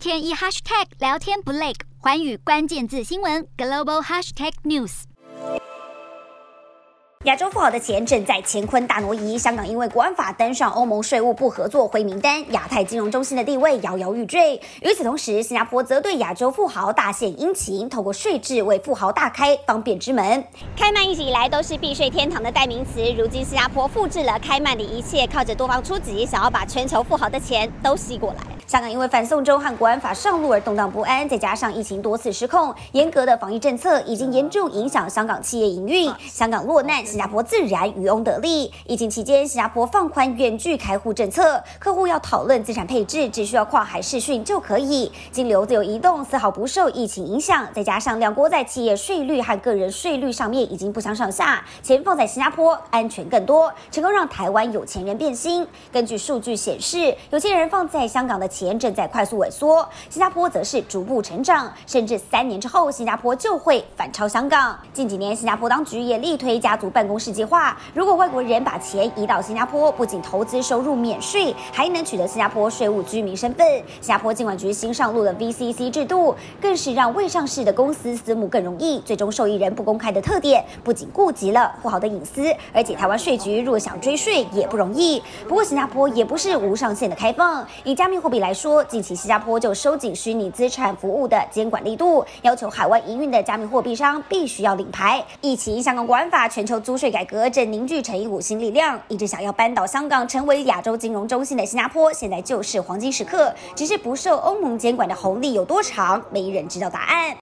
天一 hashtag 聊天不累，寰宇关键字新闻 global hashtag news。亚洲富豪的钱正在乾坤大挪移，香港因为国安法登上欧盟税务不合作灰名单，亚太金融中心的地位摇摇欲坠。与此同时，新加坡则对亚洲富豪大献殷勤，透过税制为富豪大开方便之门。开曼一直以来都是避税天堂的代名词，如今新加坡复制了开曼的一切，靠着多方出击，想要把全球富豪的钱都吸过来。香港因为反送中和国安法上路而动荡不安，再加上疫情多次失控，严格的防疫政策已经严重影响香港企业营运。香港落难，新加坡自然渔翁得利。疫情期间，新加坡放宽远距开户政策，客户要讨论资产配置，只需要跨海视讯就可以，金流自由移动，丝毫不受疫情影响。再加上两国在企业税率和个人税率上面已经不相上下，钱放在新加坡安全更多，成功让台湾有钱人变心。根据数据显示，有钱人放在香港的钱。正在快速萎缩，新加坡则是逐步成长，甚至三年之后，新加坡就会反超香港。近几年，新加坡当局也力推家族办公室计划。如果外国人把钱移到新加坡，不仅投资收入免税，还能取得新加坡税务居民身份。新加坡金管局新上路的 VCC 制度，更是让未上市的公司私募更容易。最终受益人不公开的特点，不仅顾及了富豪的隐私，而且台湾税局若想追税也不容易。不过，新加坡也不是无上限的开放，以加密货币来。来说，近期新加坡就收紧虚拟资产服务的监管力度，要求海外营运的加密货币商必须要领牌。疫情、香港国安法、全球租税改革正凝聚成一股新力量，一直想要扳倒香港，成为亚洲金融中心的新加坡，现在就是黄金时刻。只是不受欧盟监管的红利有多长，没人知道答案。